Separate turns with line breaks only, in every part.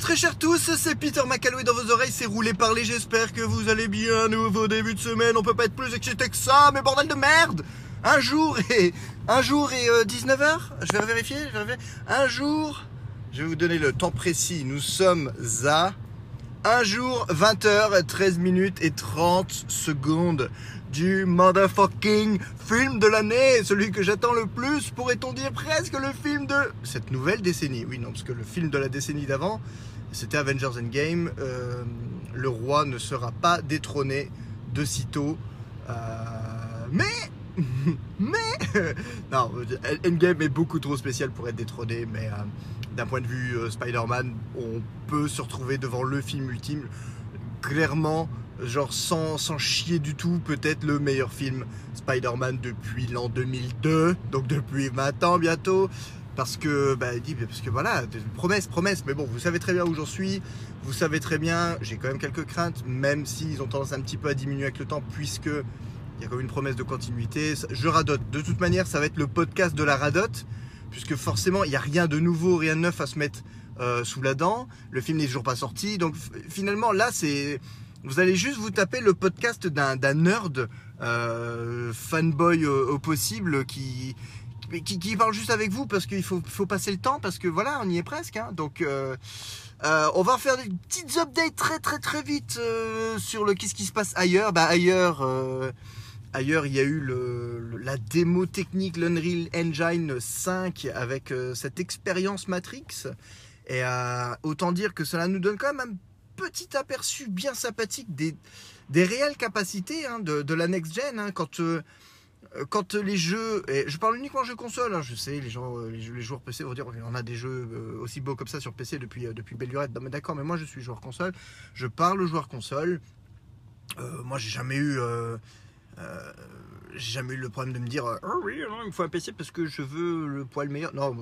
Très chers tous, c'est Peter McAlloway dans vos oreilles, c'est roulé parler, j'espère que vous allez bien, nouveau début de semaine, on peut pas être plus excité que ça, mais bordel de merde Un jour et... Un jour et 19h Je vais vérifier, je vais vérifier. Un jour... Je vais vous donner le temps précis, nous sommes à... Un jour, 20h, 13 minutes et 30 secondes du motherfucking film de l'année, celui que j'attends le plus, pourrait-on dire presque le film de cette nouvelle décennie? Oui, non, parce que le film de la décennie d'avant, c'était Avengers Endgame. Euh, le roi ne sera pas détrôné de sitôt. Euh, mais, mais, non, Endgame est beaucoup trop spécial pour être détrôné, mais euh, d'un point de vue euh, Spider-Man, on peut se retrouver devant le film ultime. Clairement, genre sans, sans chier du tout, peut-être le meilleur film Spider-Man depuis l'an 2002, donc depuis 20 ans bientôt. Parce que, bah, dit, parce que voilà, promesse, promesse, mais bon, vous savez très bien où j'en suis, vous savez très bien, j'ai quand même quelques craintes, même s'ils ont tendance un petit peu à diminuer avec le temps, puisque il y a quand même une promesse de continuité. Je radote. De toute manière, ça va être le podcast de la radote puisque forcément, il n'y a rien de nouveau, rien de neuf à se mettre euh, sous la dent. Le film n'est toujours pas sorti. Donc finalement, là, c'est... Vous allez juste vous taper le podcast d'un nerd euh, fanboy au, possible qui, qui, parle juste avec vous parce qu'il faut, faut passer le temps parce que voilà, on y est presque. Hein. Donc euh, on va faire des petites updates très très très vite sur le qu'est-ce qui se passe ailleurs. Bah ailleurs Ailleurs, il y a eu la démo technique, l'Unreal Engine 5 avec euh, cette expérience Matrix. Et euh, autant dire que cela nous donne quand même un petit aperçu bien sympathique des, des réelles capacités hein, de, la next-gen. Hein, quand, euh, quand les jeux. Je parle uniquement jeux console, hein, je sais, les, gens, les, joueurs PC vont dire on a des jeux aussi beaux comme ça sur PC depuis, depuis lurette. D'accord, mais moi je suis joueur console. Je parle aux joueurs console. moi j'ai jamais eu euh, j'ai jamais eu le problème de me dire oh oui il me faut un PC parce que je veux le poil meilleur. Non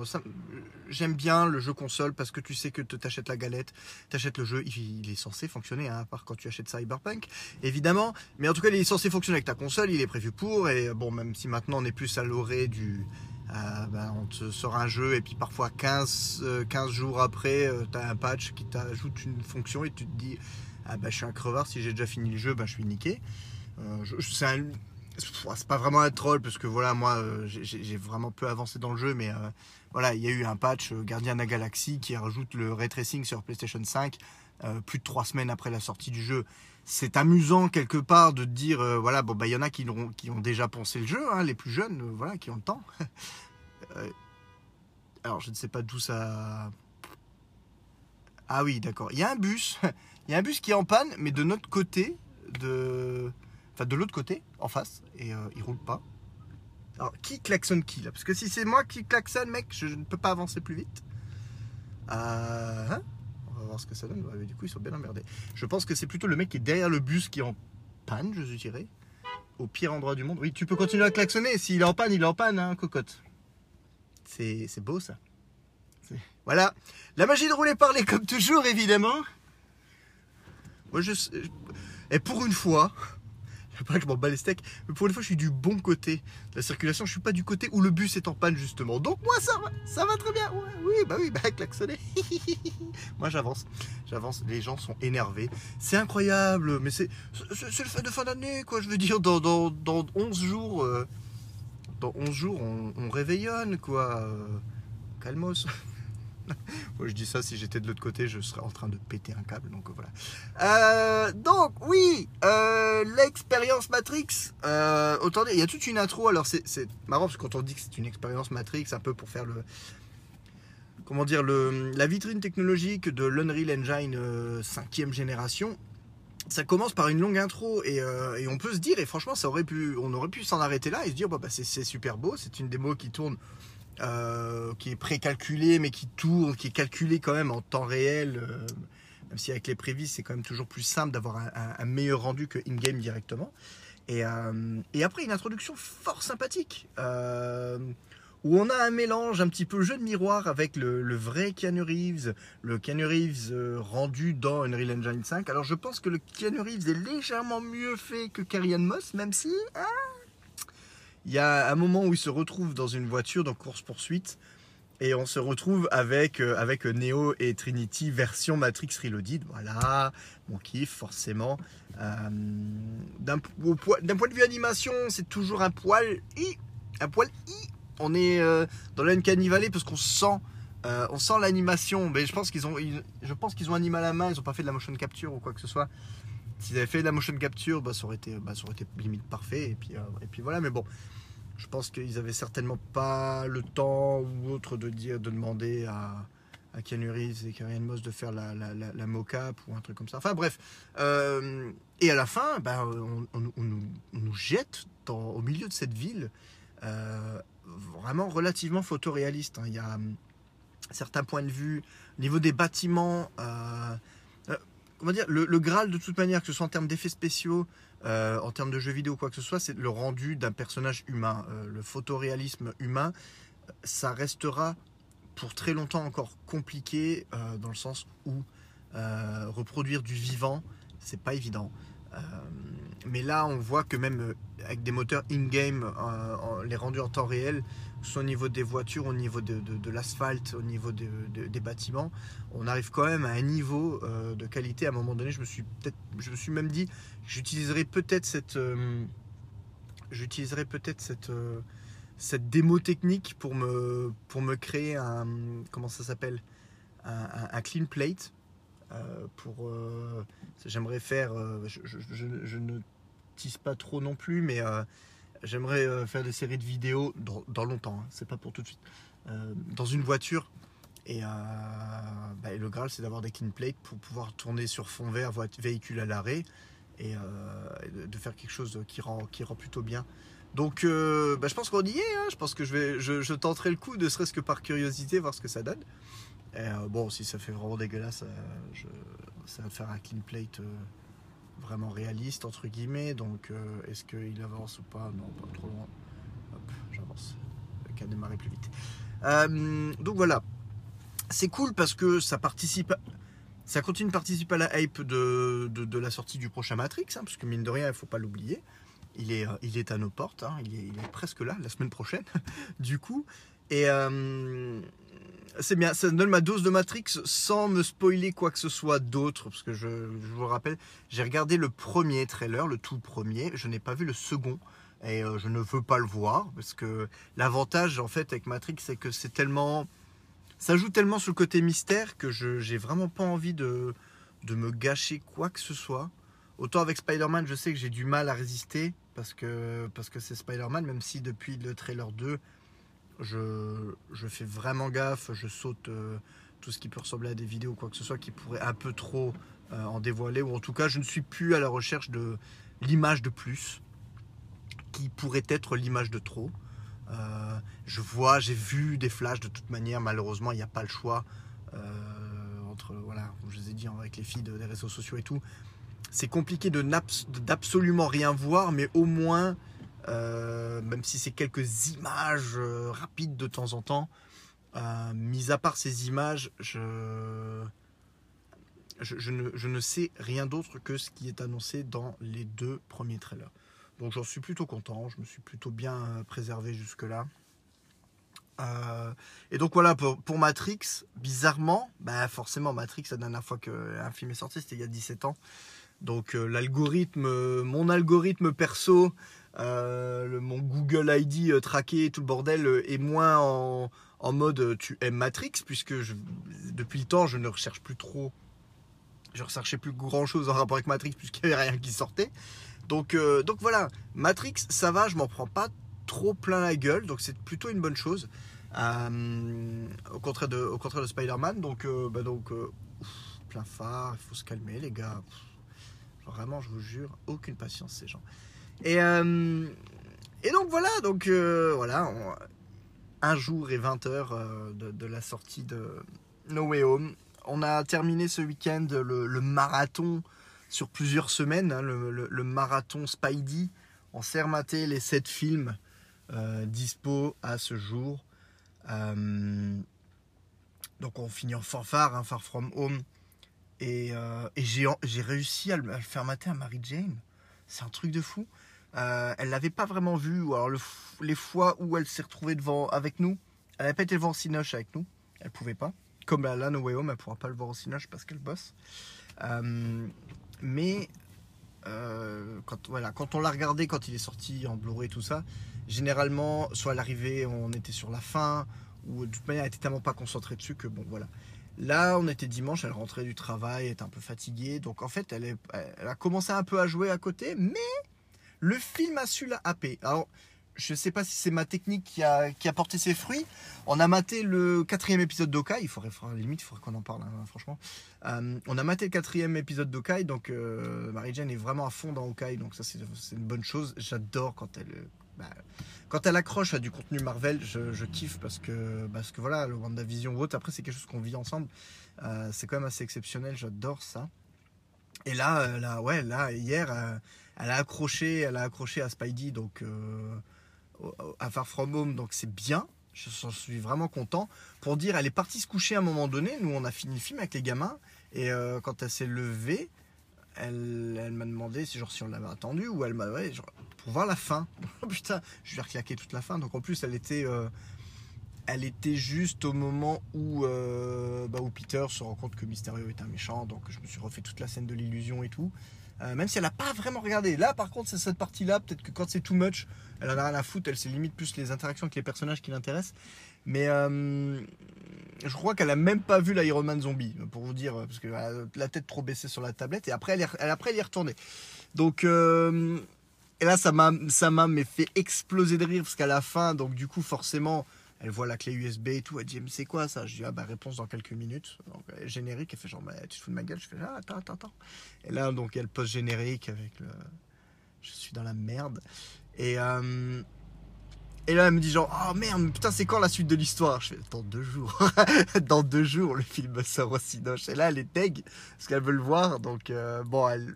j'aime bien le jeu console parce que tu sais que tu t'achètes la galette t'achètes le jeu il, est censé fonctionner hein, à part quand tu achètes Cyberpunk évidemment. Mais en tout cas il est censé fonctionner avec ta console il est prévu pour et bon même si maintenant on est plus à l'orée du euh, ben, on te sort un jeu et puis parfois 15, 15 jours après tu as un patch qui t'ajoute une fonction et tu te dis ah ben, je suis un crevard si j'ai déjà fini le jeu ben, je suis niqué. Euh, c'est pas vraiment un troll parce que voilà moi euh, j'ai vraiment peu avancé dans le jeu mais euh, voilà il y a eu un patch Gardien de la Galaxie qui rajoute le ray tracing sur PlayStation 5 plus de trois semaines après la sortie du jeu. C'est amusant quelque part de dire voilà bon bah il y en a qui ont, qui ont déjà pensé le jeu hein, les plus jeunes voilà qui ont le temps. Alors je ne sais pas d'où ça ah oui d'accord. Il y a un bus il y a un bus qui est en panne mais de notre côté de de l'autre côté, en face, et euh, il roule pas. Alors, qui klaxonne qui là? Parce que si c'est moi qui klaxonne, mec, je ne peux pas avancer plus vite. Euh, hein? On va voir ce que ça donne. du coup, ils sont bien emmerdés. Je pense que c'est plutôt le mec qui est derrière le bus qui est en panne, je dirais. Au pire endroit du monde. Oui, tu peux continuer à klaxonner. S'il est en panne, il est en panne, hein, cocotte. C'est beau ça. Voilà. La magie de rouler parler comme toujours, évidemment. Moi, je. Et pour une fois, pas que je m'en bats les steaks, mais pour une fois, je suis du bon côté de la circulation. Je suis pas du côté où le bus est en panne, justement. Donc, moi, ça va, ça va très bien. oui, bah oui, bah klaxonner. moi, j'avance. J'avance. Les gens sont énervés. C'est incroyable, mais c'est le fait de fin d'année, quoi. Je veux dire, dans, dans, dans 11 jours, euh, dans 11 jours, on, on réveillonne, quoi. Euh, calmos. Moi, je dis ça, si j'étais de l'autre côté, je serais en train de péter un câble. Donc voilà. Euh, donc oui, euh, l'expérience Matrix. Euh, autant dire, il y a toute une intro. Alors c'est marrant parce que quand on dit que c'est une expérience Matrix, un peu pour faire le comment dire le, la vitrine technologique de l'Unreal Engine 5 génération. Ça commence par une longue intro et, on peut se dire et franchement ça aurait pu on aurait pu s'en arrêter là et se dire bah c'est super beau c'est une démo qui tourne euh, qui est précalculé, mais qui tourne, qui est calculé quand même en temps réel. Euh, même si avec les prévis, c'est quand même toujours plus simple d'avoir un, meilleur rendu que in-game directement. Et, euh, après, une introduction fort sympathique. où on a un mélange un petit peu jeu de miroir avec le, vrai Keanu Reeves, le Keanu Reeves rendu dans Unreal Engine 5. Alors je pense que le Keanu Reeves est légèrement mieux fait que Carrie Moss, même si ah, il y a un moment où il se retrouve dans une voiture dans course-poursuite Et on se retrouve avec, euh, avec Neo et Trinity version Matrix Reloaded. Voilà, mon kiff, forcément. Euh, D'un point de vue animation, c'est toujours un poil i. Un poil i. On est euh, dans l'Uncanny Valley parce qu'on sent, euh, on sent l'animation. Mais je pense qu'ils ont, ils- je pense qu'ils ont animé à la main. Ils n'ont pas fait de la motion capture ou quoi que ce soit. S'ils avaient fait de la motion capture, bah, ça, aurait été, bah, ça aurait été limite parfait. Et puis, euh, et puis voilà, mais bon. Je pense qu'ils avaient certainement pas le temps ou autre de dire, de demander à, à Keanu Reeves et Ann Moss de faire la, la, la, mocap ou un truc comme ça. Enfin bref. Euh, et à la fin, ben, on, nous, jette au milieu de cette ville euh, vraiment relativement photoréaliste. hein. Il y a hum, certains points de vue, au niveau des bâtiments, comment dire, le, Graal de toute manière, que ce soit en termes d'effets spéciaux, euh, en termes de jeux vidéo, quoi que ce soit, c'est le rendu d'un personnage humain. Euh, le photoréalisme humain, ça restera pour très longtemps encore compliqué euh, dans le sens où reproduire du vivant, c'est pas évident. Mais là, on voit que même avec des moteurs in-game, les rendus en temps réel, soit au niveau des voitures, au niveau de, de- l'asphalte, au niveau de- de- des bâtiments, on arrive quand même à un niveau euh, de qualité. À un moment donné, je me suis peut-être, je me suis même dit, j'utiliserai peut-être cette, euh, j'utiliserai peut-être cette, euh, cette démo technique pour me, pour me créer un, comment ça s'appelle, un, clean plate. pour, j'aimerais faire, je, je- ne tease pas trop non plus, mais j'aimerais euh, faire des séries de vidéos dans, longtemps. hein, c'est pas pour tout de suite. euh, dans une voiture. Et, euh, bah, et le Graal, c'est d'avoir des clean plates pour pouvoir tourner sur fond vert, véhicule à l'arrêt, et, de, faire quelque chose qui rend, plutôt bien. Donc, bah, je pense qu'on y est. hein. Je pense que je, vais, je, tenterai le coup, ne serait-ce que par curiosité, voir ce que ça donne. Et, bon, si ça fait vraiment dégueulasse, ça va faire un clean plate vraiment réaliste, entre guillemets. Donc, euh, est-ce qu'il avance ou pas? Non, pas trop loin. Hop, j'avance. Le qu'à démarrer plus vite. Euh, donc voilà. C'est cool parce que ça participe. Ça continue de participer à la hype de, de, la sortie du prochain Matrix, hein, parce que mine de rien, il ne faut pas l'oublier. Il est, euh, il est à nos portes, hein, il, est, presque là, la semaine prochaine, du coup. Et c'est bien, ça donne ma dose de Matrix sans me spoiler quoi que ce soit d'autre, parce que je, vous le rappelle, j'ai regardé le premier trailer, le tout premier, je n'ai pas vu le second, et euh, je ne veux pas le voir, parce que l'avantage en fait avec Matrix, c'est que c'est tellement... Ça joue tellement sur le côté mystère que je j'ai vraiment pas envie de, me gâcher quoi que ce soit. Autant avec Spider-Man, je sais que j'ai du mal à résister parce que parce que c'est Spider-Man, même si depuis le trailer 2, je, fais vraiment gaffe, je saute euh, tout ce qui peut ressembler à des vidéos ou quoi que ce soit qui pourrait un peu trop euh, en dévoiler, ou en tout cas je ne suis plus à la recherche de l'image de plus, qui pourrait être l'image de trop. Euh, je vois, j'ai vu des flashs de toute manière, malheureusement il n'y a pas le choix. entre, voilà, je vous ai dit, avec les filles des réseaux sociaux et tout, c'est compliqué de d'absolument rien voir, mais au moins, euh, même si c'est quelques images euh, rapides de temps en temps, euh, mis à part ces images, je, je, ne, je ne sais rien d'autre que ce qui est annoncé dans les deux premiers trailers. Donc j'en suis plutôt content, je me suis plutôt bien préservé jusque-là. Et donc voilà, pour, Matrix, bizarrement, bah forcément Matrix, la dernière fois qu'un film est sorti, c'était il y a 17 ans. Donc l'algorithme, mon algorithme perso, euh, mon Google ID euh, traqué tout le bordel euh, est moins en, mode tu aimes Matrix, puisque depuis le temps je ne recherche plus trop, je recherchais plus grand chose en rapport avec Matrix puisqu'il n'y avait rien qui sortait. Donc, donc voilà, Matrix, ça va, je m'en prends pas trop plein la gueule, donc c'est plutôt une bonne chose. Au contraire de, de Spider-Man, donc, bah donc plein phare, il faut se calmer les gars. Vraiment, je vous jure, aucune patience ces gens. Et, euh, et donc voilà, donc euh, voilà, un jour et 20 heures euh, de, la sortie de No Way Home. On a terminé ce week-end le, marathon sur plusieurs semaines, hein, le, marathon Spidey. On s'est rematé les 7 films dispo à ce jour. Donc on finit en fanfare, hein, Far From Home. Et, j'ai réussi à le, à le faire mater à Mary Jane. C'est un truc de fou. Euh, elle l'avait pas vraiment vu, alors les fois où elle s'est retrouvée devant avec nous, elle n'avait pas été au Cinoche avec nous. Elle pouvait pas. Comme à No Way Home, elle pourra pas le voir au Cinoche parce qu'elle bosse. Euh, mais euh, quand, voilà, quand on l'a regardé, quand il est sorti en Blu-ray tout ça, généralement, soit à l'arrivée, on était sur la fin, ou de toute manière, elle était tellement pas concentrée dessus que bon, voilà. Là, on était dimanche, elle rentrait du travail, elle était un peu fatiguée, donc en fait, elle a commencé un peu à jouer à côté, mais le film a su la happer. Alors, je sais pas si c'est ma technique qui a, qui a porté ses fruits. On a maté le quatrième épisode d'Okai. Il faudrait, limite, il faudrait qu'on en parle, hein, franchement. Euh, on a maté le quatrième épisode d'Okai. Donc, euh, Marie-Jane est vraiment à fond dans Okai. Donc, ça, c'est une bonne chose. J'adore quand elle. Bah, quand elle accroche à du contenu Marvel, je, kiffe parce que, parce que voilà, le WandaVision ou autre, après, c'est quelque chose qu'on vit ensemble. Euh, c'est quand même assez exceptionnel. J'adore ça. Et là, là, ouais, là, hier, elle a accroché, elle a accroché à Spidey. Donc, à Far From Home, donc c'est bien. Je suis vraiment content. Pour dire, elle est partie se coucher à un moment donné. Nous, on a fini le film avec les gamins. Et euh, quand elle s'est levée, elle, elle m'a demandé si, genre, si on l'avait attendu ou elle m'a. Pour voir la fin. Putain, je vais reclaquer toute la fin. Donc en plus, elle était. Euh, elle était juste au moment où, euh, bah, où Peter se rend compte que Mysterio est un méchant. Donc je me suis refait toute la scène de l'illusion et tout. Euh, même si elle n'a pas vraiment regardé. Là, par contre, c'est cette partie-là. Peut-être que quand c'est too much, elle en a rien à foutre. Elle c'est limite plus les interactions avec les personnages qui l'intéressent. Mais euh, je crois qu'elle a même pas vu l'Iron Man zombie, pour vous dire, parce qu'elle a la tête trop baissée sur la tablette. Et après, elle, est, après, elle y est retournée. Donc, euh, et là, ça m'a, ça m'a fait exploser de rire parce qu'à la fin, donc du coup, forcément, elle voit la clé USB et tout. Elle dit, mais c'est quoi ça? Je dis, ah bah réponse dans quelques minutes. Donc, générique, elle fait genre, bah, tu te fous de ma gueule? Je fais, ah, attends, attends, attends. Et là, donc, elle post générique avec le. Je suis dans la merde. Et, euh... et là, elle me dit genre, oh merde, putain, c'est quand la suite de l'histoire? Je fais, dans deux jours. dans deux jours, le film sort aussi. Et là, elle est deg, parce qu'elle veut le voir. Donc, euh, bon, elle.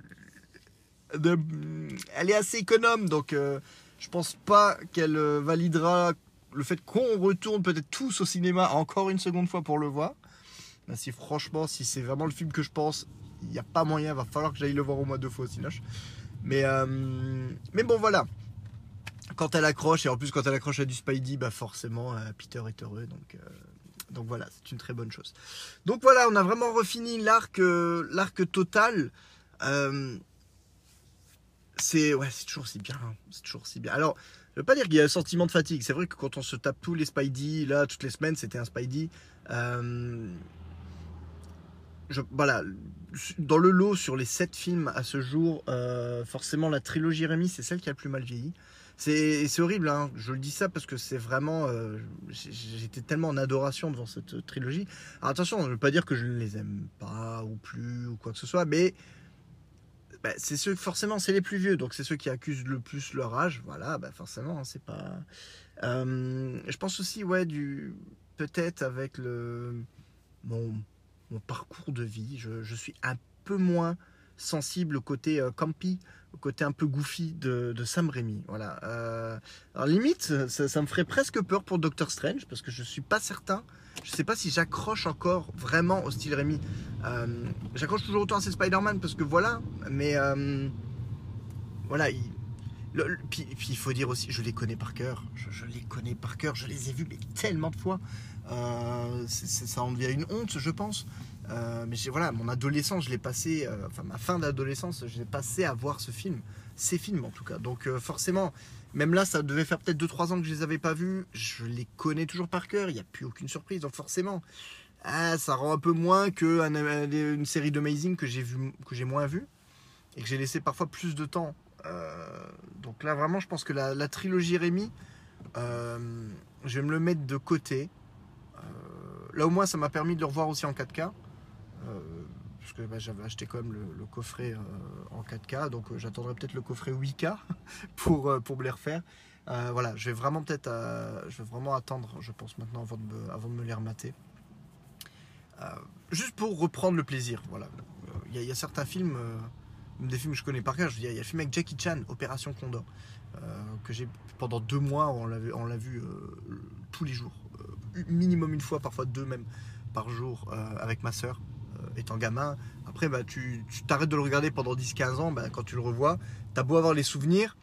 Elle est assez économe, donc euh, je pense pas qu'elle euh, validera le fait qu'on retourne peut-être tous au cinéma encore une seconde fois pour le voir. Ben, si franchement, si c'est vraiment le film que je pense, il n'y a pas moyen, va falloir que j'aille le voir au moins deux fois au cinéma. Mais, euh, mais bon, voilà. Quand elle accroche, et en plus quand elle accroche à du Spidey, bah forcément, euh, Peter est heureux. Donc, euh, donc voilà, c'est une très bonne chose. Donc voilà, on a vraiment refini l'arc l'arc total. c'est ouais, c'est toujours si bien. Hein. C'est toujours si bien. Alors, je veux pas dire qu'il y a un sentiment de fatigue. C'est vrai que quand on se tape tous les Spidey, là, toutes les semaines, c'était un Spidey. Euh, voilà, dans le lot sur les 7 films à ce jour, euh, forcément la trilogie Rémi, c'est celle qui a le plus mal vieilli. C'est horrible, hein. je le dis ça parce que c'est vraiment. Euh, j'étais tellement en adoration devant cette trilogie. Alors attention, je ne veux pas dire que je ne les aime pas ou plus ou quoi que ce soit, mais bah, c'est ceux, forcément, c'est les plus vieux, donc c'est ceux qui accusent le plus leur âge. Voilà, bah forcément, hein, c'est pas. Euh, je pense aussi, ouais, du peut-être avec le mon, mon, parcours de vie, je, je, suis un peu moins sensible au côté euh, campy, au côté un peu goofy de, de Sam Raimi. Voilà. Euh, alors limite, ça, ça, me ferait presque peur pour Doctor Strange parce que je suis pas certain je sais pas si j'accroche encore vraiment au style Rémi. Euh, j'accroche toujours autant à ces Spider-Man parce que voilà, mais euh, voilà. Il, puis, il faut dire aussi, je les connais par cœur. Je, les connais par cœur. Je les ai vus mais tellement de fois. Ça en devient une honte, je pense. Mais voilà, mon adolescence, je l'ai passé, enfin ma fin d'adolescence, je l'ai passé à voir ce film, ces films en tout cas. Donc forcément, même là, ça devait faire peut-être 2-3 ans que je les avais pas vus. Je les connais toujours par cœur. Il n'y a plus aucune surprise. Donc forcément, ah, ça rend un peu moins que une série d'Amazing que j'ai vu, que j'ai moins vu et que j'ai laissé parfois plus de temps. Euh, donc là, vraiment, je pense que la, trilogie Rémi, euh, je vais me le mettre de côté. Euh, là, au moins, ça m'a permis de le revoir aussi en 4K parce que bah, j'avais acheté quand même le, coffret euh, en 4K, donc euh, j'attendrai peut-être le coffret 8K pour, euh, me les refaire. voilà, je vais vraiment peut-être, je vais attendre, je pense maintenant avant de me, avant les remater. juste pour reprendre le plaisir, voilà. Il y, a certains films, des films que je connais par cœur. Il y, a le film avec Jackie Chan, Opération Condor, que j'ai pendant deux mois, on l'a vu tous les jours, minimum une fois, parfois deux même par jour avec ma soeur. Euh, étant gamin. Après, bah, tu t'arrêtes de le regarder pendant 10-15 ans, bah, quand tu le revois, t'as beau avoir les souvenirs,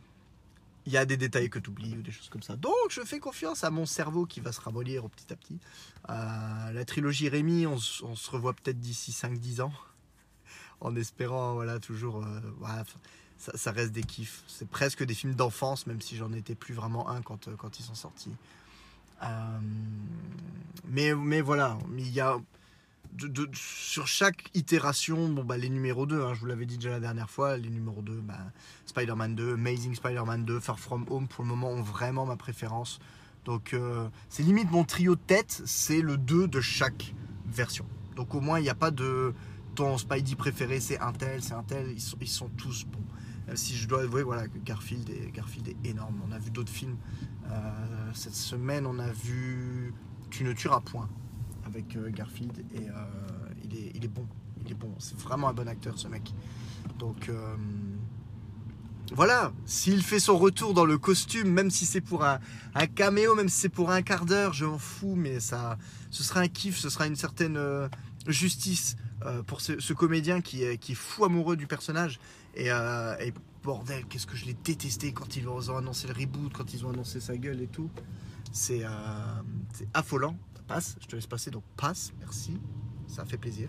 il y a des détails que tu oublies ou des choses comme ça. Donc je fais confiance à mon cerveau qui va se ramollir petit à petit. Euh, la trilogie Rémi, on, se revoit peut-être d'ici 5-10 ans. En espérant, voilà, toujours. euh, ça, reste des kiffs. C'est presque des films d'enfance, même si j'en étais plus vraiment un quand, quand ils sont sortis. Mais, voilà, il y a. sur chaque itération, bon, bah, les numéros 2, hein, je vous l'avais dit déjà la dernière fois, les numéros 2, bah, Spider-Man 2, Amazing Spider-Man 2, Far From Home pour le moment ont vraiment ma préférence. Donc euh, c'est limite mon trio de tête, c'est le 2 de chaque version. Donc au moins il n'y a pas de ton Spidey préféré, c'est un tel, c'est un tel, ils sont, tous bons. Même si je dois avouer voilà, que Garfield est, Garfield est énorme. On a vu d'autres films. Euh, cette semaine on a vu Tu ne tueras point avec euh, Garfield et euh, il, est, bon. Il est bon. C'est vraiment un bon acteur ce mec. Donc euh, voilà, s'il fait son retour dans le costume, même si c'est pour un, un caméo, même si c'est pour un quart d'heure, je m'en fous, mais ça, ce sera un kiff, ce sera une certaine justice pour ce, comédien qui est, fou amoureux du personnage. Et, et bordel, qu'est-ce que je l'ai détesté quand ils ont annoncé le reboot, quand ils ont annoncé sa gueule et tout. C'est affolant. Je te laisse passer, donc passe, merci, ça fait plaisir.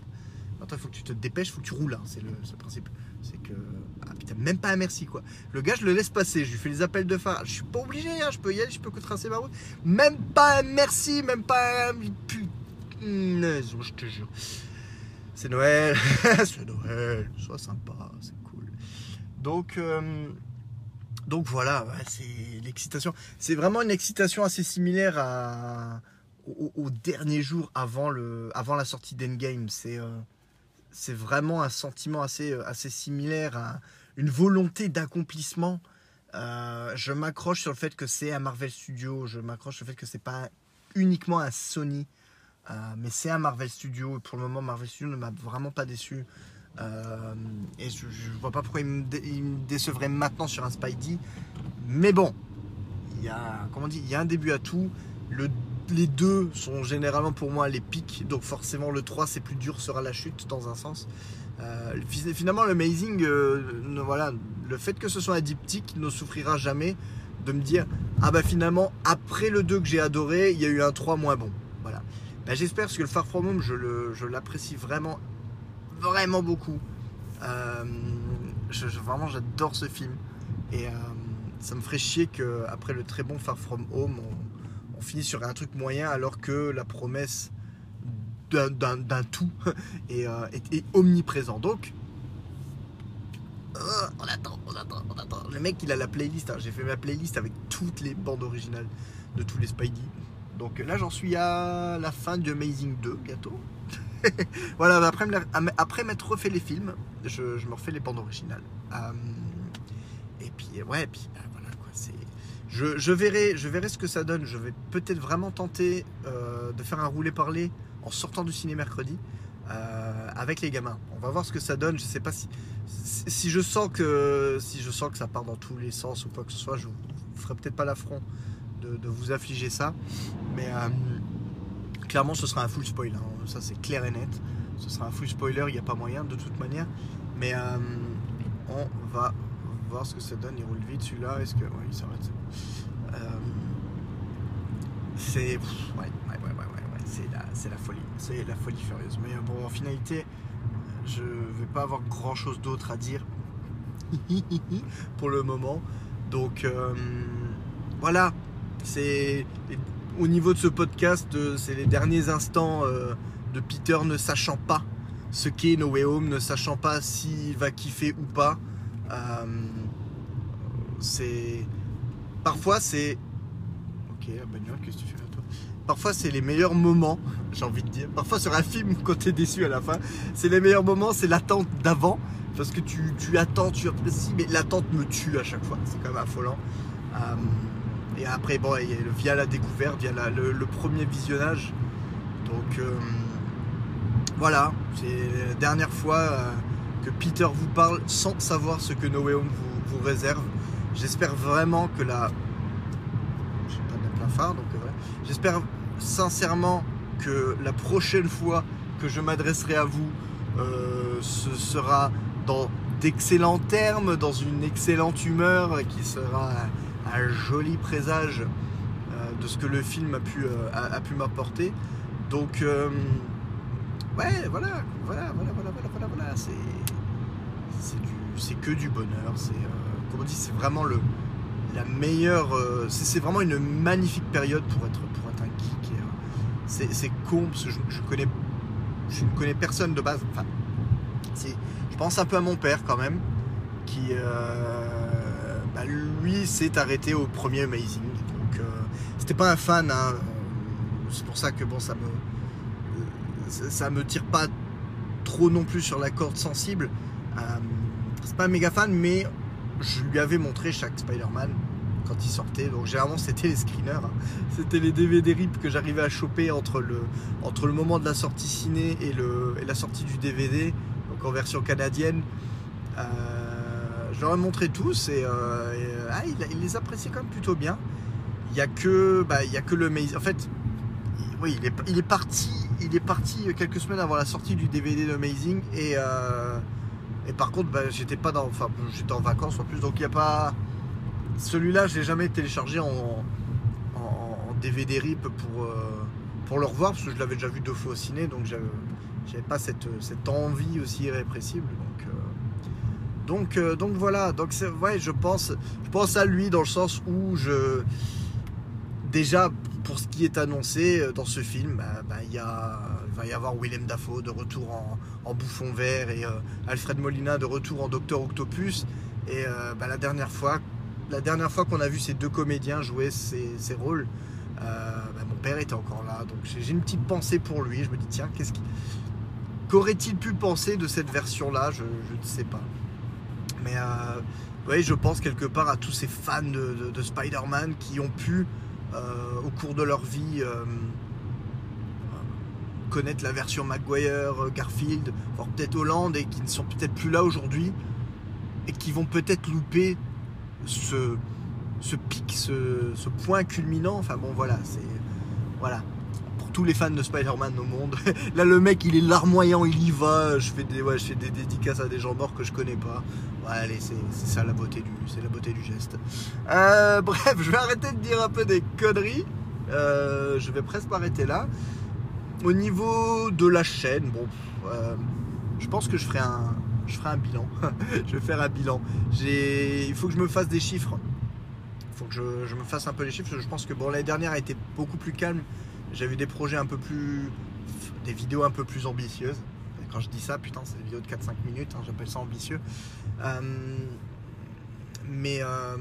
Maintenant, il faut que tu te dépêches, il faut que tu roules, hein, c'est le, principe. C'est que. Ah putain, même pas un merci quoi. Le gars, je le laisse passer, je lui fais les appels de phare. Je suis pas obligé, hein, je peux y aller, je peux que tracer ma route. Même pas un merci, même pas un. Putain, je te jure. C'est Noël, c'est Noël, sois sympa, c'est cool. Donc. euh, donc voilà, c'est l'excitation. C'est vraiment une excitation assez similaire à, au, dernier jour avant, le, avant la sortie d'Endgame. C'est euh, vraiment un sentiment assez, euh, assez similaire à une volonté d'accomplissement. Euh, je m'accroche sur le fait que c'est un Marvel Studio, je m'accroche sur le fait que c'est pas uniquement un Sony, mais c'est un Marvel Studio. Et pour le moment, Marvel Studio ne m'a vraiment pas déçu. Et je, je vois pas pourquoi il me, décevrait maintenant sur un Spidey. Mais bon, il y a, il y a un début à tout. Le, les deux sont généralement pour moi les pics, donc forcément le 3 c'est plus dur, sera la chute dans un sens. Euh, fi- finalement, l'Amazing, euh, voilà, le fait que ce soit un diptyque ne souffrira jamais de me dire Ah bah finalement, après le 2 que j'ai adoré, il y a eu un 3 moins bon. Voilà. Bah, J'espère parce que le Far From Home, je l'apprécie vraiment, vraiment beaucoup. Euh, vraiment, j'adore ce film. Et euh, ça me ferait chier qu'après le très bon Far From Home, on finisse sur un truc moyen alors que la promesse d'un- tout est, euh, est- omniprésent. Donc, euh, on attend, on attend, on attend. Le mec, il a la playlist. hein. J'ai fait ma playlist avec toutes les bandes originales de tous les Spidey. Donc là, j'en suis à la fin de Amazing 2 bientôt. voilà, après, après m'être refait les films, je, je me refais les bandes originales. Euh, et puis, ouais, et puis bah, voilà quoi. C'est, je, verrai, je verrai ce que ça donne. Je vais peut-être vraiment tenter euh, de faire un roulé-parler en sortant du ciné mercredi euh, avec les gamins. On va voir ce que ça donne. Je sais pas si, si, je sens que si je sens que ça part dans tous les sens ou quoi que ce soit, je vous ferai peut-être pas l'affront de, vous affliger ça. Mais euh, clairement, ce sera un full spoil. hein. Ça, c'est clair et net. Ce sera un full spoiler. Il n'y a pas moyen de toute manière. Mais on va voir ce que ça donne. Il roule vite celui-là. Est-ce que. Ouais, il s'arrête. Euh, c'est. Ouais, ouais, ouais, ouais, ouais. C'est la, la folie. C'est la folie furieuse. Mais euh, bon, en finalité, je vais pas avoir grand chose d'autre à dire pour le moment. Donc euh, voilà. C'est. Au niveau de ce podcast, c'est les derniers instants de Peter ne sachant pas ce qu'est No Way Home, ne sachant pas s'il va kiffer ou pas. Euh, c'est. Parfois, c'est. Ok, la qu'est-ce que tu fais là, toi? Parfois, c'est les meilleurs moments, j'ai envie de dire. Parfois, sur un film, quand t'es déçu à la fin, c'est les meilleurs moments, c'est l'attente d'avant. Parce que tu, tu attends, tu apprécies, mais l'attente me tue à chaque fois. C'est quand même affolant. Euh, et après, bon, via la découverte, via le, le premier visionnage. Donc, euh, voilà, c'est la dernière fois que Peter vous parle sans savoir ce que No Way Home vous, réserve. J'espère vraiment que la. Je sais pas de plein phare, donc euh. J'espère sincèrement que la prochaine fois que je m'adresserai à vous, euh, ce sera dans d'excellents termes, dans une excellente humeur, qui sera un joli présage de ce que le film a pu, a, pu m'apporter. Donc, ouais, voilà, voilà, voilà, voilà, voilà, voilà, c'est, c'est, que du bonheur. C'est, comme on dit, c'est vraiment le, la meilleure. c'est, vraiment une magnifique période pour être, pour un geek. c'est, con parce que je, connais je ne connais personne de base. Enfin, je pense un peu à mon père quand même, qui euh, bah, lui s'est arrêté au premier Amazing. Donc euh, c'était pas un fan. Hein. C'est pour ça que bon, ça me ça, me tire pas trop non plus sur la corde sensible. Euh, c'est pas un méga fan, mais je lui avais montré chaque Spider-Man quand il sortait. Donc généralement c'était les screeners, hein. c'était les DVD RIP que j'arrivais à choper entre le, entre le moment de la sortie ciné et, le, et la sortie du DVD, donc en version canadienne. Euh, je leur ai montré tous et, euh, ah, il, les appréciait quand même plutôt bien. Il n'y a que, bah, y a que le En fait, oui, il est, parti, il est parti quelques semaines avant la sortie du DVD de Amazing et, euh, et par contre, bah, j'étais pas dans, enfin, j'étais en vacances en plus, donc il n'y a pas, celui-là, je l'ai jamais téléchargé en, DVD RIP pour, euh, pour le revoir, parce que je l'avais déjà vu deux fois au ciné, donc j'avais pas cette, envie aussi irrépressible. Donc, euh, donc, euh, donc voilà, donc ouais, je pense, je pense à lui dans le sens où je. Déjà, pour ce qui est annoncé dans ce film, bah, bah, il, va y avoir Willem Dafoe de retour en, bouffon vert et Alfred Molina de retour en Docteur Octopus. Et bah, la dernière fois, la dernière fois qu'on a vu ces deux comédiens jouer ces, rôles, euh, mon père était encore là. Donc j'ai une petite pensée pour lui. Je me dis, tiens, qu'aurait-il pu penser de cette version-là? Je, ne sais pas. Mais euh, oui, je pense quelque part à tous ces fans de, Spider-Man qui ont pu, euh, au cours de leur vie, connaître la version Maguire, Garfield, voire peut-être Hollande, et qui ne sont peut-être plus là aujourd'hui, et qui vont peut-être louper ce, pic, ce, point culminant. Enfin bon, voilà, c'est. Voilà. Pour tous les fans de Spider-Man au monde. Là, le mec, il est larmoyant, il y va. Je fais des, je fais des dédicaces à des gens morts que je connais pas. Allez, c'est ça la beauté du, la beauté du geste. Euh, bref, je vais arrêter de dire un peu des conneries. Euh, je vais presque m'arrêter là. Au niveau de la chaîne, bon, euh, je pense que je ferai un, je ferai un bilan. je vais faire un bilan. Il faut que je me fasse des chiffres. Il faut que je, me fasse un peu les chiffres. Je pense que bon, l'année dernière a été beaucoup plus calme. J'avais des projets un peu plus. des vidéos un peu plus ambitieuses. quand je dis ça, putain, c'est des vidéos de 4-5 minutes. Hein, j'appelle ça ambitieux. Euh, mais. Euh,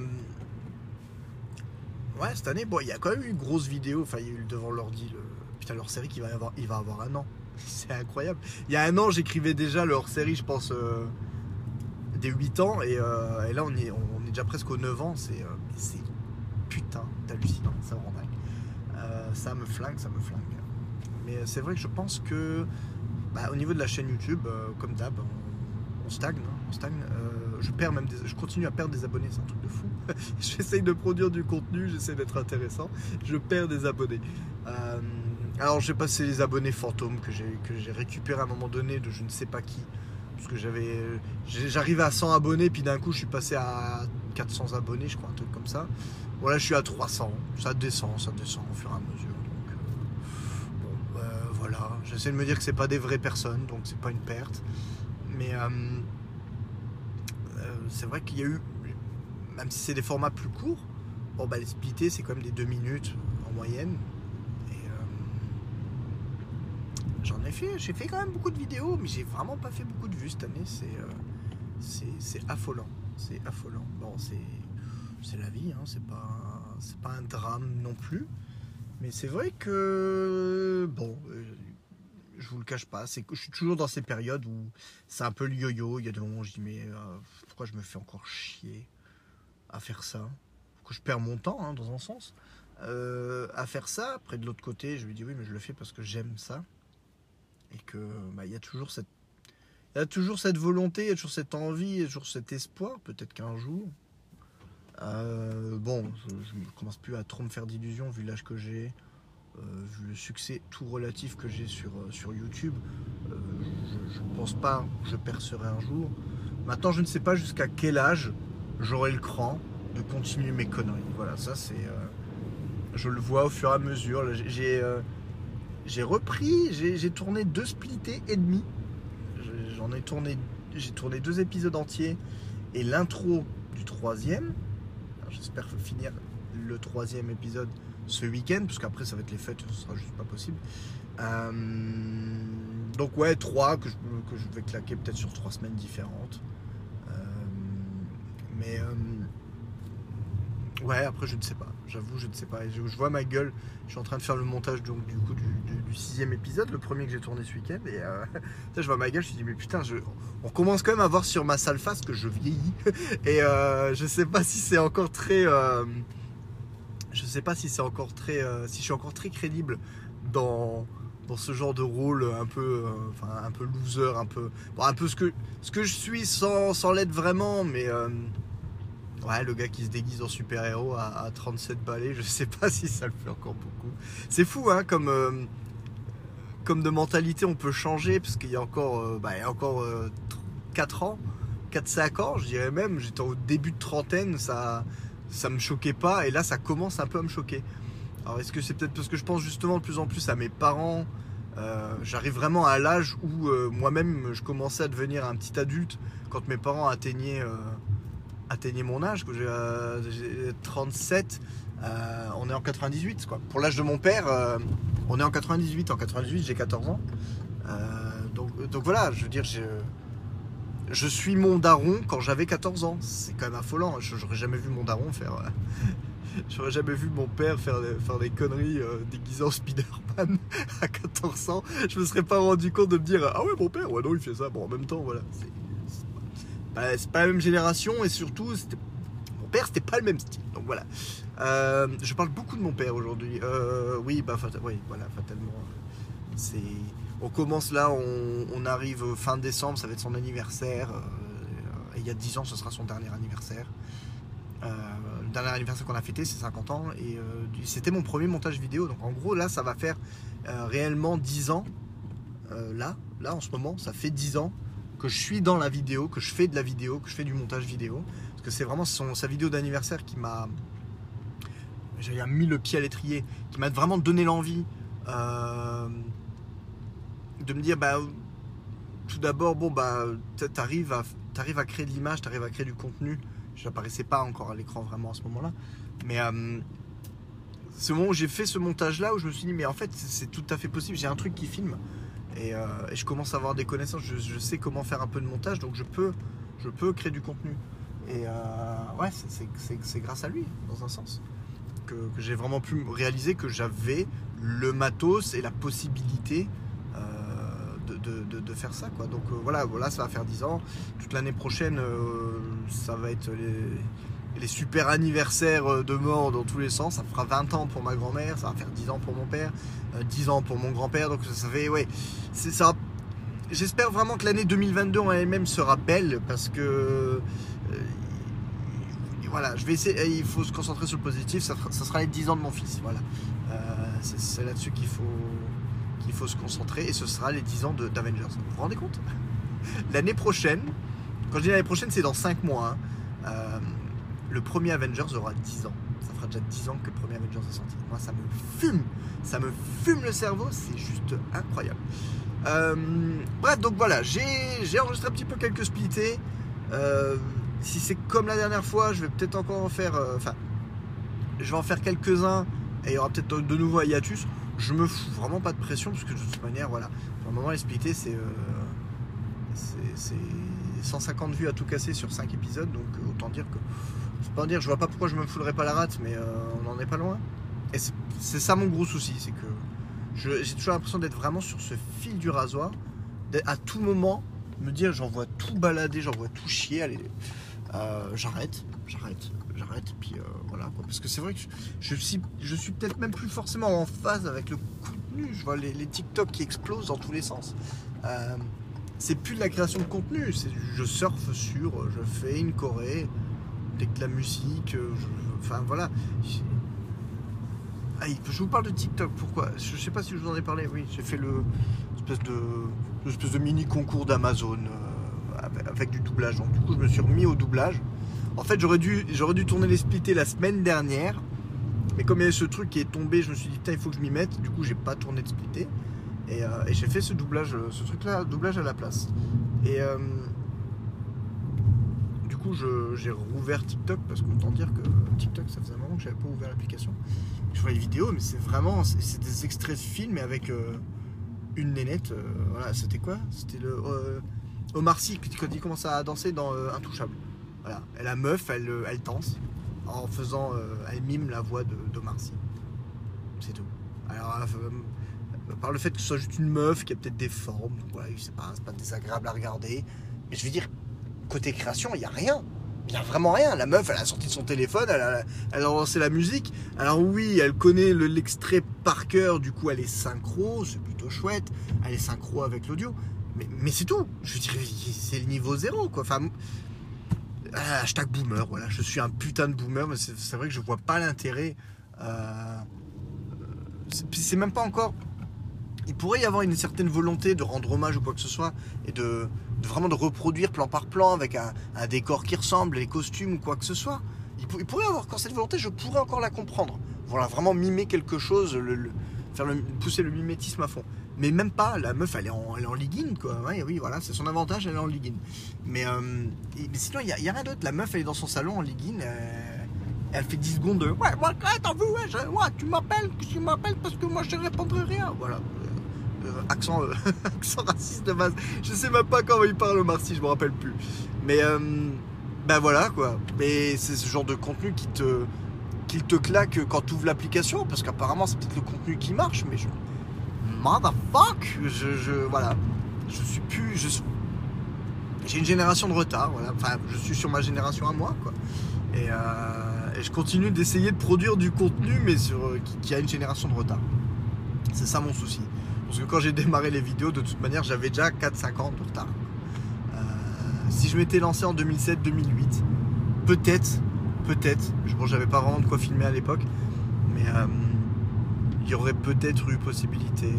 ouais, cette année, bon, il y a quand même eu une grosse vidéo. Enfin, il y a eu devant l'ordi, le... putain, leur série qui va avoir, il va avoir un an. c'est incroyable. Il y a un an, j'écrivais déjà le hors-série, je pense, euh, des 8 ans. Euh, et, là, on est, on est déjà presque aux 9 ans. C'est putain d'hallucinant. Ça me rend dingue. ça me flingue, ça me flingue. Mais c'est vrai que je pense que, bah, au niveau de la chaîne YouTube, comme d'hab, on, stagne. Stagne. je, perds même je continue à perdre des abonnés, c'est un truc de fou. j'essaye de produire du contenu, j'essaie d'être intéressant. Je perds des abonnés. Alors j'ai passé les abonnés fantômes que j'ai que j'ai récupéré à un moment donné de je ne sais pas qui. Parce que j'avais. J'arrivais à 100 abonnés, puis d'un coup je suis passé à 400 abonnés, je crois, un truc comme ça. Voilà, je suis à 300. Ça descend, ça descend au fur et à mesure. Donc, euh, bon, euh, voilà. J'essaie de me dire que c'est pas des vraies personnes, donc c'est pas une perte. Mais euh, c'est vrai qu'il y a eu. Même si c'est des formats plus courts, bon bah les splittés c'est quand même des 2 minutes en moyenne. J'en ai fait, j'ai fait quand même beaucoup de vidéos, mais j'ai vraiment pas fait beaucoup de vues cette année. C'est euh, c'est affolant, c'est affolant. Bon, c'est la vie, hein, c'est pas c'est pas un drame non plus. Mais c'est vrai que bon, euh, je vous le cache pas, c'est que je suis toujours dans ces périodes où c'est un peu le yo-yo. Il y a des moments où je dis mais euh, pourquoi je me fais encore chier à faire ça? Pourquoi je perds mon temps hein, dans un sens à faire ça. Après de l'autre côté, je lui dis oui mais je le fais parce que j'aime ça et que bah, il y a toujours cette il y a toujours cette volonté, il y a toujours cette envie, il y a toujours cet espoir, peut-être qu'un jour. Euh, bon, je ne commence plus à trop me faire d'illusions vu l'âge que j'ai, euh, vu le succès tout relatif que j'ai sur, euh, sur YouTube. je ne pense pas que je percerai un jour. Maintenant, je ne sais pas jusqu'à quel âge j'aurai le cran de continuer mes conneries. Voilà, ça c'est. euh, je le vois au fur et à mesure. J'ai euh, repris, j'ai tourné deux splittés et demi. Je- J'en ai tourné, j'ai tourné deux épisodes entiers et l'intro du troisième. J'espère finir le troisième épisode ce week-end, parce qu'après ça va être les fêtes, ce sera juste pas possible. Euh, donc ouais, trois que je, vais claquer peut-être sur trois semaines différentes. Euh, mais euh, ouais, après je ne sais pas. J'avoue, je ne sais pas. Je, vois ma gueule. Je suis en train de faire le montage donc, du coup du, sixième épisode, le premier que j'ai tourné ce week-end. Et je vois ma gueule. Je me dis mais putain, je, on commence quand même à voir sur ma sale face que je vieillis. Et je sais pas si c'est encore très. Je sais pas si c'est encore très. euh, si je suis encore très crédible dans dans ce genre de rôle un peu, euh, un peu loser, un peu, bon, un peu ce que ce que je suis sans, sans l'être vraiment, mais euh, ouais, le gars qui se déguise en super héros à, à 37 balais, je sais pas si ça le fait encore beaucoup. C'est fou, hein, comme comme de mentalité on peut changer parce qu'il y a encore, bah, y a encore 4 ans, 4-5 ans, je dirais même, j'étais au début de trentaine, ça ça me choquait pas et là ça commence un peu à me choquer. Alors est-ce que c'est peut-être parce que je pense justement de plus en plus à mes parents euh, J'arrive vraiment à l'âge où euh, moi-même je commençais à devenir un petit adulte quand mes parents atteignaient, euh, atteignaient mon âge, que j'ai euh, j'ai 37, euh, on est en 98 quoi. Pour l'âge de mon père, on est en 98, en 98 j'ai 14 ans. Donc, donc voilà, je veux dire, je, je suis mon daron quand j'avais 14 ans. C'est quand même affolant. Je- J'aurais jamais vu mon daron faire. euh, J'aurais jamais vu mon père faire, faire des conneries euh, déguisé en Spider-Man à 14 ans. Je me serais pas rendu compte de me dire Ah ouais, mon père, ouais, non, il fait ça. Bon, en même temps, voilà. C'est pas, la même génération et surtout, mon père, c'était pas le même style. Donc voilà. Euh, je parle beaucoup de mon père aujourd'hui. Euh, oui, bah, fatalement. C'est. On commence là, on, arrive fin décembre, ça va être son anniversaire. euh, il y a 10 ans, ce sera son dernier anniversaire. Euh, le dernier anniversaire qu'on a fêté, c'est 50 ans. Et euh, c'était mon premier montage vidéo. Donc en gros, là, ça va faire réellement 10 ans. Là, là, en ce moment, ça fait 10 ans que je suis dans la vidéo, que je fais de la vidéo, que je fais du montage vidéo. Parce que c'est vraiment sa vidéo d'anniversaire qui m'a. J'ai mis le pied à l'étrier, qui m'a vraiment donné l'envie de me dire bah, tout d'abord, bon, bah, t'arrives à, t'arrives à créer de l'image, t'arrives à créer du contenu. J'apparaissais pas encore à l'écran vraiment à ce moment-là. Mais euh, ce moment où j'ai fait ce montage-là, où je me suis dit, mais en fait, c'est tout à fait possible. J'ai un truc qui filme. Et, euh, je commence à avoir des connaissances. Je, je sais comment faire un peu de montage, donc je peux, je créer du contenu. Et euh, ouais, c'est- grâce à lui, dans un sens, que, que j'ai vraiment pu réaliser que j'avais le matos et la possibilité de- de- de faire ça. Quoi. Donc euh, voilà, voilà, ça va faire 10 ans. Toute l'année prochaine, euh, ça va être les, les super anniversaires euh, de mort dans tous les sens. Ça fera 20 ans pour ma grand-mère, ça va faire 10 ans pour mon père, euh, 10 ans pour mon grand-père. Donc ça, fait, ouais, c'est ça. J'espère vraiment que l'année 2022 en elle-même sera belle parce que voilà, je vais essayer. Il faut se concentrer sur le positif. Ça, ça sera les 10 ans de mon fils. Voilà, c'est là-dessus qu'il faut qu'il faut se concentrer et ce sera les 10 ans d'Avengers. Vous vous rendez compte? L'année prochaine, quand je dis l'année prochaine, c'est dans 5 mois. hein, euh, le premier Avengers aura 10 ans. Ça fera déjà 10 ans que le premier Avengers est sorti. Moi, ça me fume. Ça me fume le cerveau. C'est juste incroyable. Euh, bref, donc voilà, j'ai enregistré un petit peu quelques splittés. Euh, si c'est comme la dernière fois, je vais peut-être encore en faire. Enfin, je vais en faire quelques-uns et il y aura peut-être de nouveau un hiatus. Je me fous vraiment pas de pression parce que de toute manière, voilà. Pour le moment, c'est. euh, c'est- c'est 150 vues à tout casser sur 5 épisodes, donc euh, autant dire que. Pas dire, je vois pas pourquoi je me foulerais pas la rate, mais euh, on n'en est pas loin. Et c'est ça mon gros souci, c'est que j'ai toujours l'impression d'être vraiment sur ce fil du rasoir, à tout moment me dire j'en vois tout balader, j'en vois tout chier, allez, j'arrête, j'arrête, j'arrête, puis euh, voilà. Parce que c'est vrai que je, suis, je suis peut-être même plus forcément en phase avec le contenu. Je vois les, les TikTok qui explosent dans tous les sens. Euh, c'est plus de la création de contenu, je surfe sur, je fais une dès que de la musique, euh, je- enfin voilà. Ah, je vous parle de TikTok, pourquoi? Je sais pas si je vous en ai parlé, oui, j'ai fait le espèce de, de mini concours d'Amazon avec, avec du doublage. Donc du coup je me suis remis au doublage. En fait, j'aurais dû, tourner les splittés la semaine dernière. Mais comme il y a ce truc qui est tombé, je me suis dit, putain, il faut que je m'y mette. Du coup, j'ai pas tourné de euh, et j'ai fait ce doublage, ce truc-là, doublage à la place. Et euh, du coup, j'ai rouvert TikTok parce qu'autant dire que TikTok, ça faisait un moment que j'avais pas ouvert l'application. Je vois les vidéos, mais c'est vraiment, c'est des extraits de films mais avec euh, une nénette. euh, voilà, c'était quoi? C'était le euh, Omar Sy quand il commence à danser dans euh, Intouchable. Voilà, et la meuf, elle, euh, elle danse en faisant, euh, elle mime la voix de d'Omar Sy. C'est tout. Alors, euh, par le fait que ce soit juste une meuf qui a peut-être des formes, voilà, c'est pas, pas désagréable à regarder. Mais je veux dire, côté création, il n'y a rien. Il n'y a vraiment rien. La meuf, elle a sorti son téléphone, elle a, elle a lancé la musique. Alors oui, elle connaît le- l'extrait par cœur, du coup elle est synchro, c'est plutôt chouette. Elle est synchro avec l'audio. Mais, mais c'est tout. Je veux dire, c'est le niveau zéro, quoi. Enfin, hashtag boomer, voilà. Je suis un putain de boomer, mais c'est vrai que je vois pas l'intérêt. euh, c'est- même pas encore. Il pourrait y avoir une certaine volonté de rendre hommage ou quoi que ce soit et de, vraiment de reproduire plan par plan avec un, décor qui ressemble, les costumes ou quoi que ce soit. Il, pour- il pourrait y avoir encore cette volonté, je pourrais encore la comprendre. Voilà, vraiment mimer quelque chose, faire pousser le mimétisme à fond. Mais même pas, la meuf elle est en, elle est en quoi. Ouais, oui, voilà, c'est son avantage, elle est en ligue Mais, euh, mais sinon, il n'y a, rien d'autre. La meuf elle est dans son salon en ligue elle fait 10 secondes de Ouais, moi, ouais, t'as ouais, je- ouais, tu m'appelles, tu m'appelles parce que moi je répondrai rien. Voilà. Euh, euh, accent, euh, accent raciste de base. Je sais même pas comment il parle au Marcy, je me rappelle plus. Mais euh, ben voilà quoi. Mais c'est ce genre de contenu qui te, qui te claque quand tu ouvres l'application parce qu'apparemment c'est peut-être le contenu qui marche, mais je. Motherfuck je, je. Voilà. Je suis plus. J'ai une génération de retard, voilà. Enfin, je suis sur ma génération à moi, euh, et je continue d'essayer de produire du contenu, mais sur, euh, qui, a une génération de retard. C'est ça mon souci. Parce que quand j'ai démarré les vidéos, de toute manière, j'avais déjà 4-5 ans de retard. Euh, si je m'étais lancé en 2007-2008, peut-être, peut-être, bon, j'avais pas vraiment de quoi filmer à l'époque, mais il y aurait peut-être eu possibilité.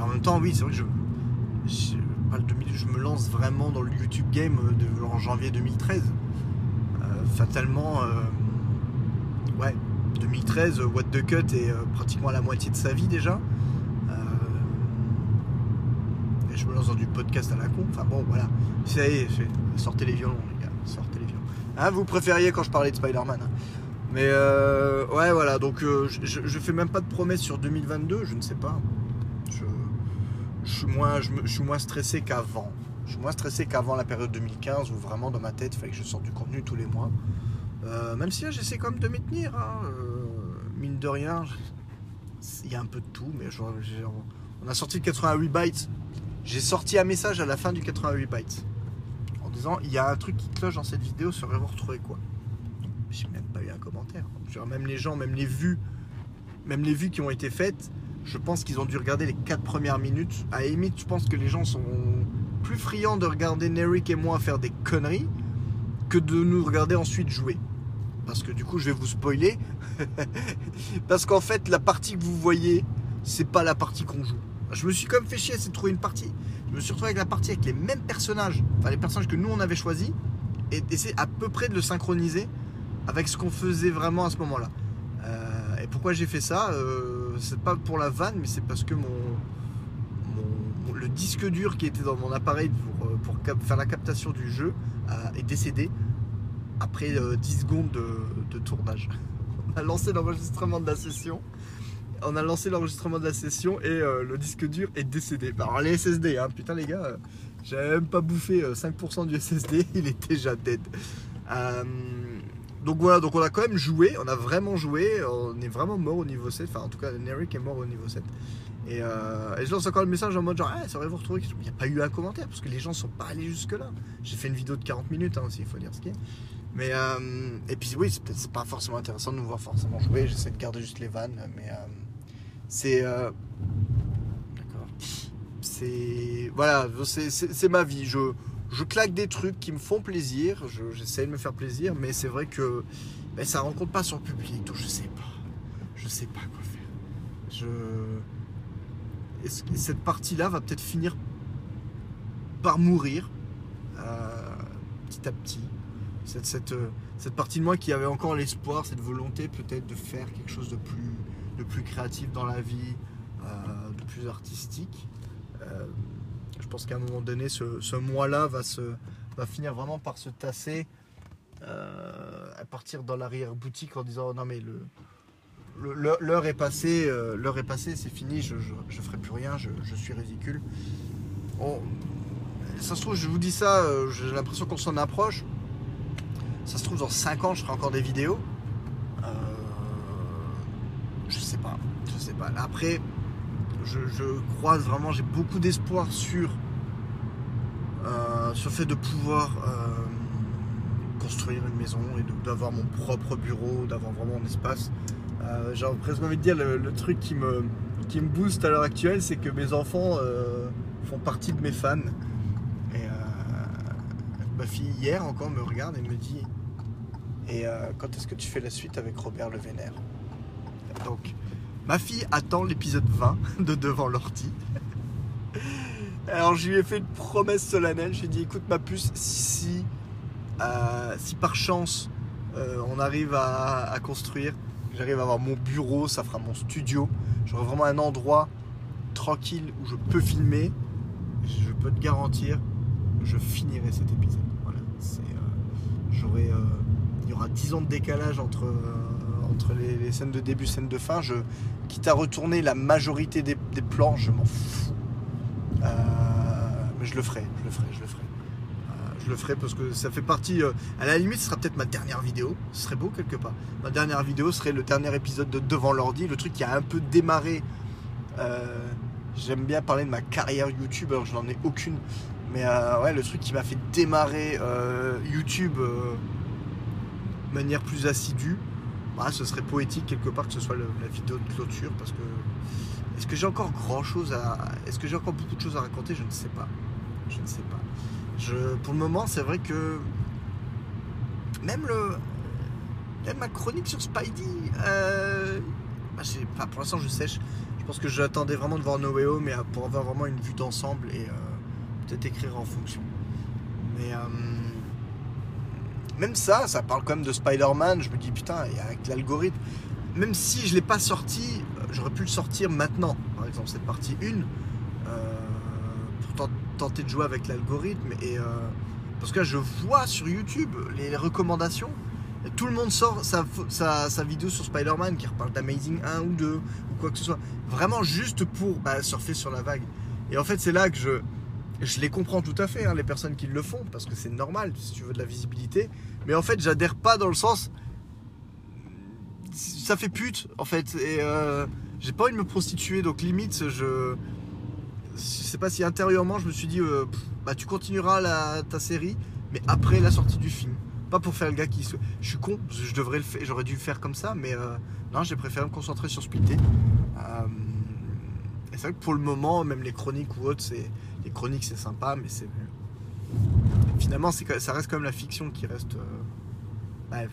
En même temps, oui, c'est vrai que je, je, je me lance vraiment dans le YouTube game en janvier 2013. Euh, fatalement, euh, ouais, 2013, euh, What the Cut est euh, pratiquement à la moitié de sa vie déjà. Et je me lance dans du podcast à la con. Enfin bon, voilà. Ça y est, sortez les violons, les gars. Sortez les violons. Hein, vous préfériez quand je parlais de Spider-Man. hein. Mais euh, ouais, voilà. Donc euh, je, je- je fais même pas de promesses sur 2022. Je ne sais pas. Je, je suis moins, je, je stressé qu'avant. Je suis moins stressé qu'avant la période 2015 où vraiment dans ma tête il fallait que je sorte du contenu tous les mois. Euh, même si là, j'essaie quand même de m'y tenir. hein. Mine de rien, il y a un peu de tout. Mais je- on a sorti le 88 bytes. J'ai sorti un message à la fin du 88 bytes en disant il y a un truc qui cloche dans cette vidéo, serait-vous retrouvé quoi J'ai même même les gens, même les vues, même les vues qui ont été faites, je pense qu'ils ont dû regarder les 4 premières minutes. À limite, je pense que les gens sont plus friands de regarder Nerik et moi faire des conneries que de nous regarder ensuite jouer. Parce que du coup, je vais vous spoiler. Parce qu'en fait, la partie que vous voyez, c'est pas la partie qu'on joue. Je me suis comme fait chier, c'est de trouver une partie. Je me suis retrouvé avec la partie avec les mêmes personnages, enfin les personnages que nous on avait choisis, et essayer à peu près de le synchroniser avec ce qu'on faisait vraiment à ce moment-là. Euh, et pourquoi j'ai fait ça euh, C'est pas pour la vanne, mais c'est parce que mon, le disque dur qui était dans mon appareil pour, euh, faire la captation du jeu est décédé après euh, 10 secondes de, de tournage. On a lancé l'enregistrement de la session. On a lancé l'enregistrement de la session et le disque dur est décédé. Bah, Alors les SSD, hein, putain les gars, j'avais même pas bouffé euh, 5% du SSD, il est déjà dead. Donc voilà, donc on a quand même joué, on a vraiment joué, on est vraiment mort au niveau 7, enfin en tout cas Neric est mort au niveau 7. Et, euh, et je lance encore le message en mode genre, ah, ça aurait vous retrouvé Il n'y a pas eu un commentaire parce que les gens sont pas allés jusque là. J'ai fait une vidéo de 40 minutes hein, aussi, il faut dire ce qui est. Mais euh, et puis oui, c'est pas forcément intéressant de nous voir forcément jouer. J'essaie de garder juste les vannes, mais euh, c'est euh, d'accord. C'est voilà, c'est ma vie. Je je claque des trucs qui me font plaisir. je- J'essaie de me faire plaisir, mais c'est vrai que ben, ça rencontre pas sur le public. Donc je sais pas, je sais pas quoi faire. Cette partie-là va peut-être finir par mourir euh, petit à petit? euh, cette partie de moi qui avait encore l'espoir, cette volonté peut-être de faire quelque chose de plus, créatif dans la vie, euh, de plus artistique. Pense qu'à un moment donné, ce, ce moi-là va, se, va finir vraiment par se tasser, euh, à partir dans l'arrière-boutique en disant non mais le, l'heure- est passée, euh, l'heure est passée, c'est fini, je, je, ferai plus rien, je, suis ridicule. On- ça se trouve, je vous dis ça, euh, j'ai l'impression qu'on s'en approche. Ça se trouve, dans 5 ans, je ferai encore des vidéos. Je sais pas, je sais pas. Après, je croise vraiment, j'ai beaucoup d'espoir sur, euh, le fait de pouvoir euh, construire une maison et d'avoir mon propre bureau, d'avoir vraiment un espace. Euh, J'ai presque envie de dire, le, truc qui me, qui me booste à l'heure actuelle, c'est que mes enfants euh, font partie de mes fans. Et ma fille, hier encore, me regarde et me dit Et quand est-ce que tu fais la suite avec Robert Le Vénère? Donc, ma fille attend l'épisode 20 de Devant l'ordi. Alors, je lui ai fait une promesse solennelle. J'ai dit Écoute, ma puce, si, euh, par chance euh, on arrive à, construire, j'arrive à avoir mon bureau, ça fera mon studio, j'aurai vraiment un endroit tranquille où je peux filmer, je peux te garantir, je finirai cet épisode. Voilà, c'est, euh, il y aura 10 ans de décalage entre, les, scènes de début, scènes de fin. Je, quitte à retourner la majorité des, plans, je m'en fous. Je le ferai, je le ferai, je le ferai. Euh, je le ferai parce que ça fait partie. euh, à la limite, ce sera peut-être ma dernière vidéo. Ce serait beau quelque part. Ma dernière vidéo serait le dernier épisode de Devant l'ordi, le truc qui a un peu démarré. euh, J'aime bien parler de ma carrière YouTube, alors je n'en ai aucune. Mais ouais, le truc qui m'a fait démarrer YouTube de manière plus assidue, bah, ce serait poétique quelque part que ce soit la vidéo de clôture parce que est-ce que j'ai encore grand chose à est-ce que j'ai encore beaucoup de choses à raconter? Je ne sais pas je ne sais pas je pour le moment c'est vrai que même le même ma chronique sur Spidey euh, bah, pour l'instant je sèche je pense que j'attendais vraiment de voir No mais pour avoir vraiment une vue d'ensemble et euh, peut-être écrire en fonction mais euh, même ça, ça parle quand même de Spider-Man. Je me dis, putain, avec l'algorithme, même si je ne l'ai pas sorti, euh, j'aurais pu le sortir maintenant. Par exemple, cette partie 1, euh, pour tent- tenter de jouer avec l'algorithme. Et, euh, parce que là, je vois sur YouTube les, recommandations. Tout le monde sort sa, sa vidéo sur Spider-Man qui reparle d'Amazing 1 ou 2 ou quoi que ce soit. Vraiment juste pour bah, surfer sur la vague. Et en fait, c'est là que je, je les comprends tout à fait, hein, les personnes qui le font, parce que c'est normal si tu veux de la visibilité. Mais en fait, j'adhère pas dans le sens. Ça fait pute, en fait. Et euh, j'ai pas envie de me prostituer, donc limite, je. Je sais pas si intérieurement, je me suis dit, euh, bah tu continueras ta série, mais après la sortie du film. Pas pour faire le gars qui. Je suis con, je devrais le faire, j'aurais dû le faire comme ça, mais euh, non, j'ai préféré me concentrer sur Splitté. Euh, et c'est vrai que pour le moment, même les chroniques ou autres, c'est les chroniques c'est sympa, mais c'est finalement c'est ça reste quand même la fiction qui reste euh, bref,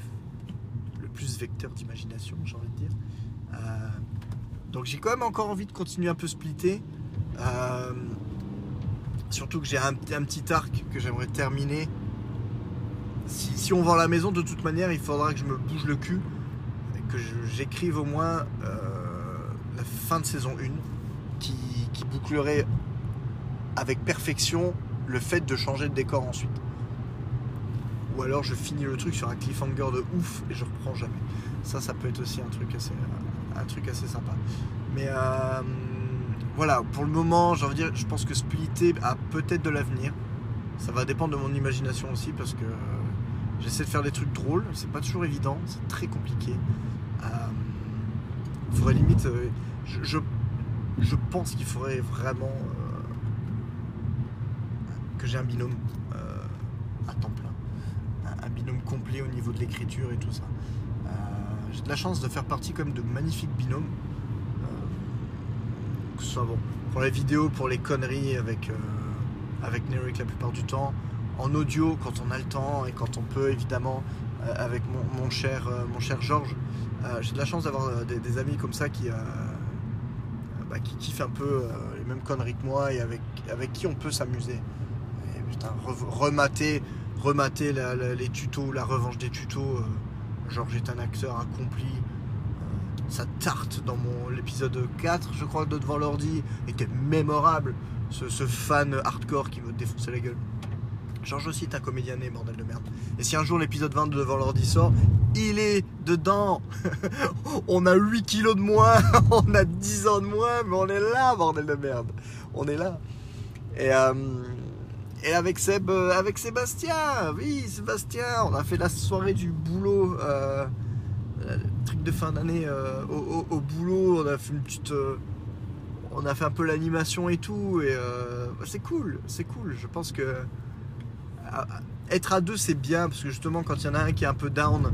le plus vecteur d'imagination, j'ai envie de dire. Donc j'ai quand même encore envie de continuer un peu splitter. Euh, surtout que j'ai un, petit arc que j'aimerais terminer. Si, on vend la maison, de toute manière, il faudra que je me bouge le cul et que j'écrive au moins euh, la fin de saison 1 qui, bouclerait avec perfection le fait de changer de décor ensuite. Ou alors je finis le truc sur un cliffhanger de ouf et je reprends jamais. Ça, ça peut être aussi un truc assez, un truc assez sympa. Mais euh, voilà, pour le moment, j'ai envie de dire, je pense que Splitté a peut-être de l'avenir. Ça va dépendre de mon imagination aussi parce que euh, j'essaie de faire des trucs drôles. C'est pas toujours évident, c'est très compliqué. Euh, il faudrait limite. euh, je, pense qu'il faudrait vraiment euh, que j'ai un binôme euh, à temps plein. Un, binôme complet au niveau de l'écriture et tout ça. Euh, j'ai de la chance de faire partie comme de magnifiques binômes. Soit bon pour les vidéos, pour les conneries avec, euh, avec Nerik la plupart du temps. En audio quand on a le temps et quand on peut évidemment euh, avec mon, cher, euh, cher Georges. Euh, j'ai de la chance d'avoir euh, des, amis comme ça qui, bah, qui kiffent un peu les mêmes conneries que moi et avec, avec qui on peut s'amuser. Remater, remater les tutos, la revanche des tutos. Georges est un acteur accompli. Sa tarte dans mon l'épisode 4, je crois, de Devant l'ordi, était mémorable. Ce, fan hardcore qui me défonçait la gueule. Georges aussi est un comédien né, bordel de merde. Et si un jour l'épisode 20 de Devant l'ordi sort, il est dedans. on a 8 kilos de moins, on a 10 ans de moins, mais on est là, bordel de merde. On est là. Et, euh, et avec Seb, euh, avec Sébastien, oui, Sébastien, on a fait la soirée du boulot, euh, truc de fin d'année euh, au, boulot. On a fait une petite, euh, on a fait un peu l'animation et tout, et euh, bah, c'est cool, c'est cool. Je pense que être à deux, c'est bien parce que justement, quand il y en a un qui est un peu down,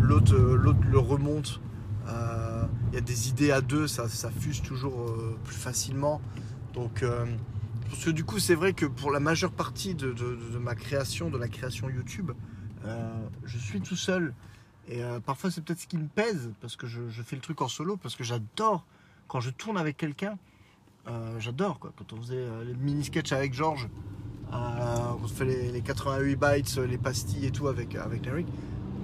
l'autre, euh, le remonte. Euh, Il y a des idées à deux, ça, ça fuse toujours euh, plus facilement. Donc, euh, parce que du coup, c'est vrai que pour la majeure partie de, ma création, de la création YouTube, euh, je suis tout seul. Et euh, parfois, c'est peut-être ce qui me pèse parce que je, fais le truc en solo, parce que j'adore quand je tourne avec quelqu'un. euh, j'adore quoi. Quand on faisait euh, les mini sketchs avec Georges, euh, on se fait les, les 88 bytes, les pastilles et tout avec, avec Eric.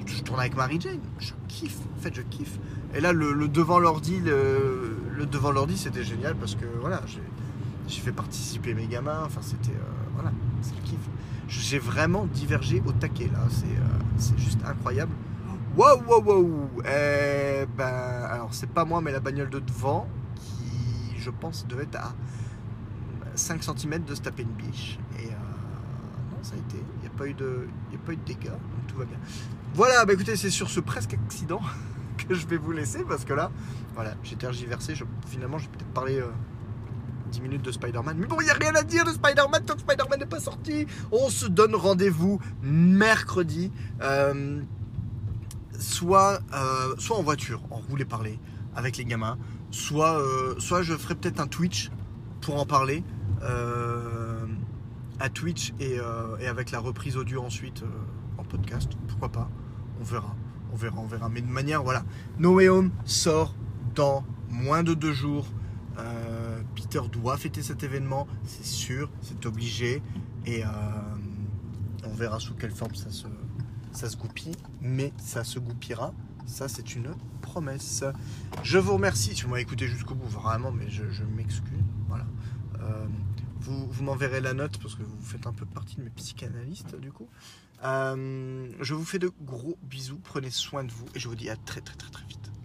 Je tourne avec Marie Jane, je kiffe, en fait je kiffe. Et là le, devant l'ordi, le, devant l'ordi c'était génial parce que voilà, j'ai fait participer mes gamins, enfin c'était voilà, c'est le kiff. J'ai vraiment divergé au taquet là, c'est juste incroyable. Wow wow wow Eh ben alors c'est pas moi mais la bagnole de devant qui je pense devait être à 5 cm de se taper une biche. Et euh, non, ça a été. Il n'y a, pas eu de- a pas eu de dégâts, donc tout va bien. Voilà, bah écoutez, c'est sur ce presque accident que je vais vous laisser parce que là, voilà, j'ai tergiversé. Je, finalement, j'ai peut-être parlé euh, 10 minutes de Spider-Man. Mais bon, il n'y a rien à dire de Spider-Man tant que Spider-Man n'est pas sorti. On se donne rendez-vous mercredi. euh, soit, euh, soit en voiture, en roulé parler avec les gamins, soit, euh, je ferai peut-être un Twitch pour en parler euh, à Twitch et, et avec la reprise audio ensuite en podcast. Pourquoi pas? On verra, on verra, on verra. Mais de manière, voilà. No sort dans moins de deux jours. Peter doit fêter cet événement, c'est sûr, c'est obligé. Et on verra sous quelle forme ça se, ça se goupille. Mais ça se goupillera. Ça, c'est une promesse. Je vous remercie. Si vous m'avez écouté jusqu'au bout, vraiment, mais je, m'excuse. Voilà. Euh, vous vous m'enverrez la note parce que vous faites un peu partie de mes psychanalystes, du coup. Euh, je vous fais de gros bisous. Prenez soin de vous et je vous dis à très, très, très, très vite.